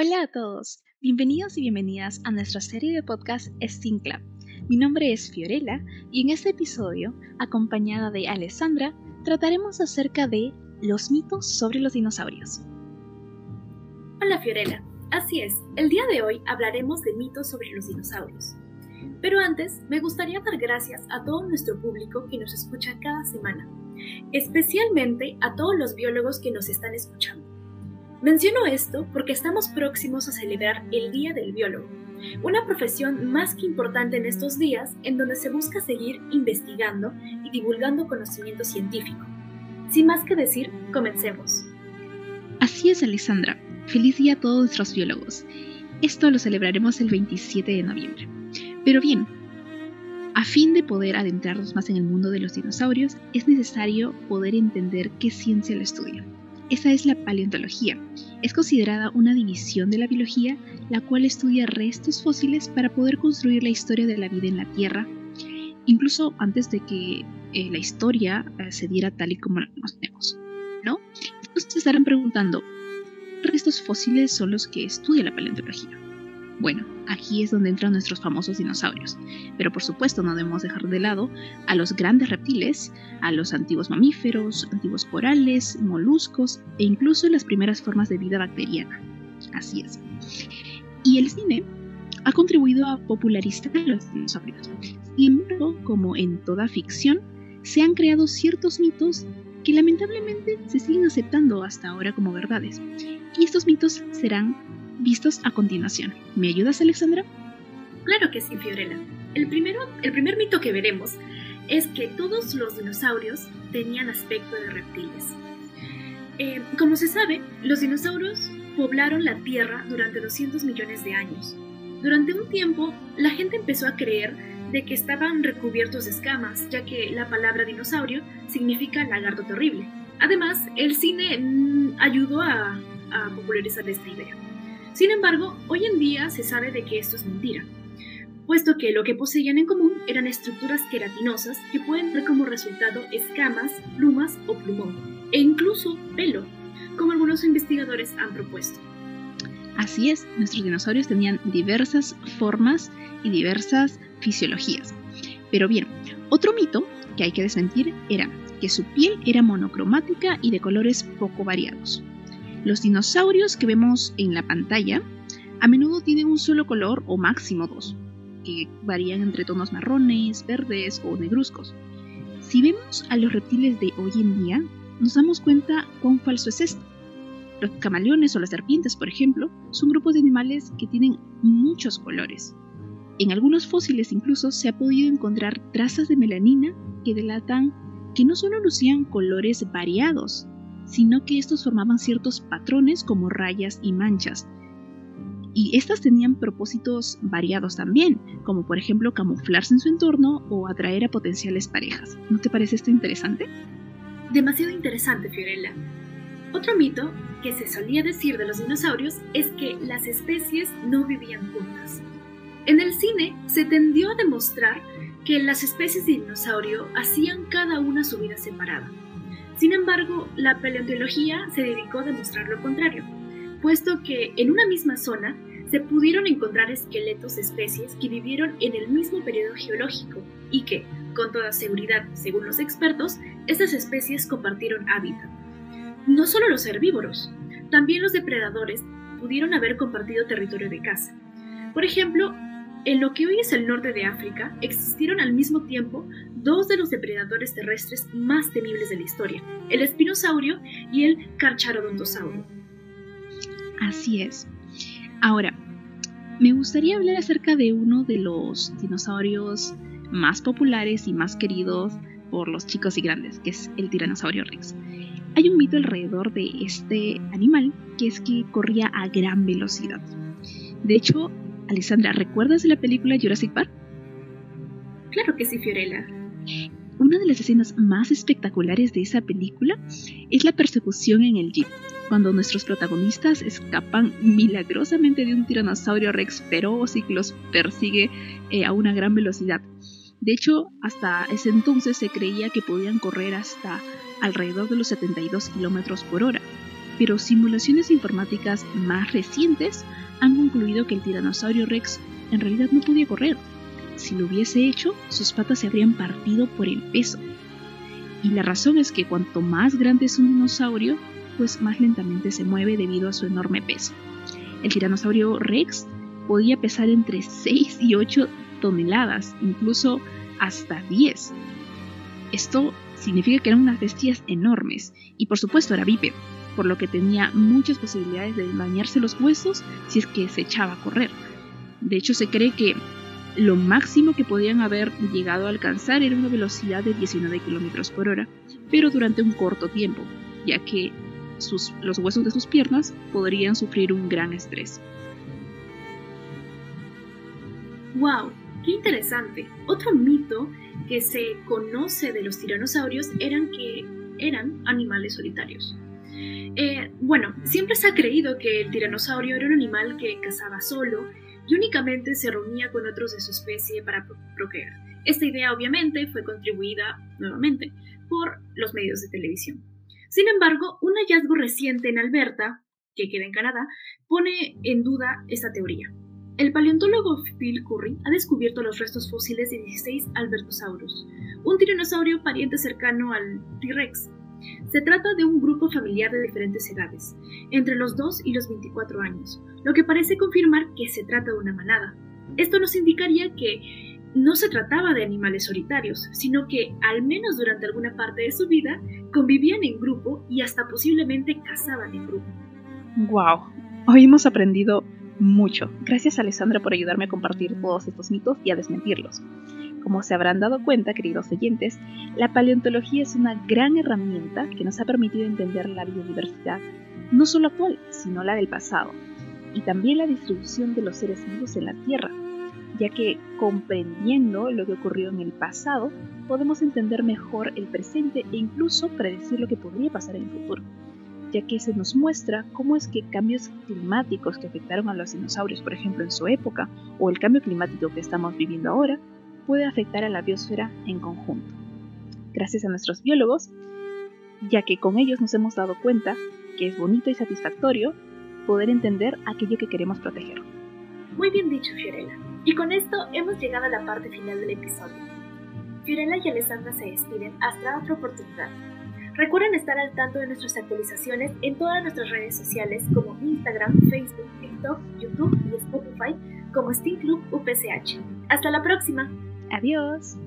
Hola a todos, bienvenidos y bienvenidas a nuestra serie de podcast Steam Club. Mi nombre es Fiorella y en este episodio, acompañada de Alessandra, trataremos acerca de los mitos sobre los dinosaurios. Hola Fiorella, así es, el día de hoy hablaremos de mitos sobre los dinosaurios. Pero antes, me gustaría dar gracias a todo nuestro público que nos escucha cada semana, especialmente a todos los biólogos que nos están escuchando. Menciono esto porque estamos próximos a celebrar el Día del Biólogo, una profesión más que importante en estos días en donde se busca seguir investigando y divulgando conocimiento científico. Sin más que decir, comencemos. Así es, Alessandra. Feliz día a todos nuestros biólogos. Esto lo celebraremos el 27 de noviembre. Pero bien, a fin de poder adentrarnos más en el mundo de los dinosaurios, es necesario poder entender qué ciencia lo estudia. Esa es la paleontología. Es considerada una división de la biología, la cual estudia restos fósiles para poder construir la historia de la vida en la Tierra, incluso antes de que eh, la historia eh, se diera tal y como la conocemos. ¿no? Entonces estarán preguntando, ¿qué restos fósiles son los que estudia la paleontología? Bueno, aquí es donde entran nuestros famosos dinosaurios, pero por supuesto no debemos dejar de lado a los grandes reptiles, a los antiguos mamíferos, antiguos corales, moluscos e incluso las primeras formas de vida bacteriana. Así es. Y el cine ha contribuido a popularizar los dinosaurios. Sin embargo, como en toda ficción, se han creado ciertos mitos que lamentablemente se siguen aceptando hasta ahora como verdades. Y estos mitos serán vistos a continuación. ¿Me ayudas, Alexandra? Claro que sí, Fiorella. El, primero, el primer mito que veremos es que todos los dinosaurios tenían aspecto de reptiles. Eh, como se sabe, los dinosaurios poblaron la Tierra durante 200 millones de años. Durante un tiempo, la gente empezó a creer de que estaban recubiertos de escamas, ya que la palabra dinosaurio significa lagarto terrible. Además, el cine mm, ayudó a popularizar esta idea. Sin embargo, hoy en día se sabe de que esto es mentira, puesto que lo que poseían en común eran estructuras queratinosas que pueden dar como resultado escamas, plumas o plumón, e incluso pelo, como algunos investigadores han propuesto. Así es, nuestros dinosaurios tenían diversas formas y diversas fisiologías. Pero bien, otro mito que hay que desmentir era que su piel era monocromática y de colores poco variados. Los dinosaurios que vemos en la pantalla a menudo tienen un solo color o máximo dos, que varían entre tonos marrones, verdes o negruzcos. Si vemos a los reptiles de hoy en día, nos damos cuenta cuán falso es esto. Los camaleones o las serpientes, por ejemplo, son grupos de animales que tienen muchos colores. En algunos fósiles incluso se ha podido encontrar trazas de melanina que delatan que no solo lucían colores variados, sino que estos formaban ciertos patrones como rayas y manchas. Y estas tenían propósitos variados también, como por ejemplo camuflarse en su entorno o atraer a potenciales parejas. ¿No te parece esto interesante? Demasiado interesante, Fiorella. Otro mito que se solía decir de los dinosaurios es que las especies no vivían juntas. En el cine se tendió a demostrar que las especies de dinosaurio hacían cada una su vida separada sin embargo, la paleontología se dedicó a demostrar lo contrario, puesto que en una misma zona se pudieron encontrar esqueletos de especies que vivieron en el mismo periodo geológico y que, con toda seguridad, según los expertos, estas especies compartieron hábitat. No solo los herbívoros, también los depredadores pudieron haber compartido territorio de caza. Por ejemplo, en lo que hoy es el norte de África, existieron al mismo tiempo dos de los depredadores terrestres más temibles de la historia, el espinosaurio y el carcharodontosaurio. Así es. Ahora, me gustaría hablar acerca de uno de los dinosaurios más populares y más queridos por los chicos y grandes, que es el tiranosaurio rex. Hay un mito alrededor de este animal que es que corría a gran velocidad. De hecho, Alessandra, ¿recuerdas la película Jurassic Park? Claro que sí, Fiorella. Una de las escenas más espectaculares de esa película es la persecución en el jeep, cuando nuestros protagonistas escapan milagrosamente de un tiranosaurio rex feroz y que los persigue eh, a una gran velocidad. De hecho, hasta ese entonces se creía que podían correr hasta alrededor de los 72 kilómetros por hora. Pero simulaciones informáticas más recientes han concluido que el tiranosaurio Rex en realidad no podía correr. Si lo hubiese hecho, sus patas se habrían partido por el peso. Y la razón es que cuanto más grande es un dinosaurio, pues más lentamente se mueve debido a su enorme peso. El tiranosaurio Rex podía pesar entre 6 y 8 toneladas, incluso hasta 10. Esto significa que eran unas bestias enormes y por supuesto era bípedo, por lo que tenía muchas posibilidades de dañarse los huesos si es que se echaba a correr. De hecho se cree que lo máximo que podían haber llegado a alcanzar era una velocidad de 19 km por hora, pero durante un corto tiempo, ya que los huesos de sus piernas podrían sufrir un gran estrés. ¡Wow! ¡Qué interesante! Otro mito que se conoce de los tiranosaurios eran que eran animales solitarios. Eh, bueno, siempre se ha creído que el tiranosaurio era un animal que cazaba solo y únicamente se reunía con otros de su especie para procrear. Esta idea obviamente fue contribuida nuevamente por los medios de televisión. Sin embargo, un hallazgo reciente en Alberta, que queda en Canadá, pone en duda esta teoría. El paleontólogo Phil Curry ha descubierto los restos fósiles de 16 Albertosaurus, un tiranosaurio pariente cercano al T-Rex. Se trata de un grupo familiar de diferentes edades, entre los 2 y los 24 años, lo que parece confirmar que se trata de una manada. Esto nos indicaría que no se trataba de animales solitarios, sino que, al menos durante alguna parte de su vida, convivían en grupo y hasta posiblemente cazaban en grupo. ¡Wow! Hoy hemos aprendido mucho. Gracias Alessandra por ayudarme a compartir todos estos mitos y a desmentirlos. Como se habrán dado cuenta, queridos oyentes, la paleontología es una gran herramienta que nos ha permitido entender la biodiversidad, no solo actual, sino la del pasado, y también la distribución de los seres vivos en la Tierra, ya que comprendiendo lo que ocurrió en el pasado, podemos entender mejor el presente e incluso predecir lo que podría pasar en el futuro, ya que se nos muestra cómo es que cambios climáticos que afectaron a los dinosaurios, por ejemplo, en su época, o el cambio climático que estamos viviendo ahora, puede afectar a la biosfera en conjunto. Gracias a nuestros biólogos, ya que con ellos nos hemos dado cuenta que es bonito y satisfactorio poder entender aquello que queremos proteger. Muy bien dicho, Fiorella. Y con esto hemos llegado a la parte final del episodio. Fiorella y Alessandra se despiden hasta otra oportunidad. Recuerden estar al tanto de nuestras actualizaciones en todas nuestras redes sociales como Instagram, Facebook, TikTok, YouTube y Spotify como Steam Club UPCH. Hasta la próxima. Adiós.